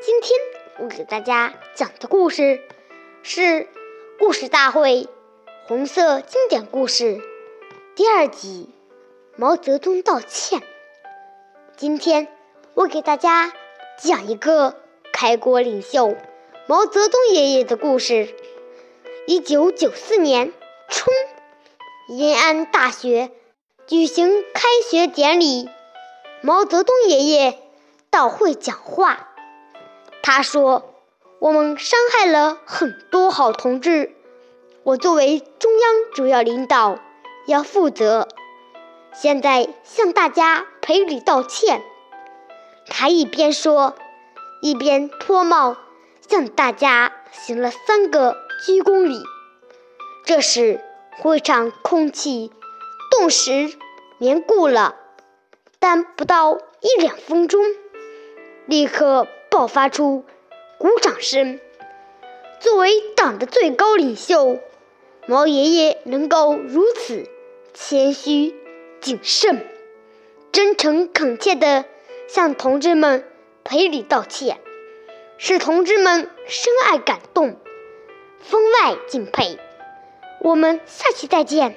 今天我给大家讲的故事是《故事大会红色经典故事》第二集《毛泽东道歉》。今天我给大家讲一个开国领袖毛泽东爷爷的故事。一九九四年春，延安大学举行开学典礼，毛泽东爷爷到会讲话。他说：“我们伤害了很多好同志，我作为中央主要领导要负责。现在向大家赔礼道歉。”他一边说，一边脱帽向大家行了三个鞠躬礼。这时，会场空气顿时凝固了，但不到一两分钟，立刻。爆发出鼓掌声。作为党的最高领袖，毛爷爷能够如此谦虚、谨慎、真诚恳切地向同志们赔礼道歉，使同志们深爱感动，分外敬佩。我们下期再见。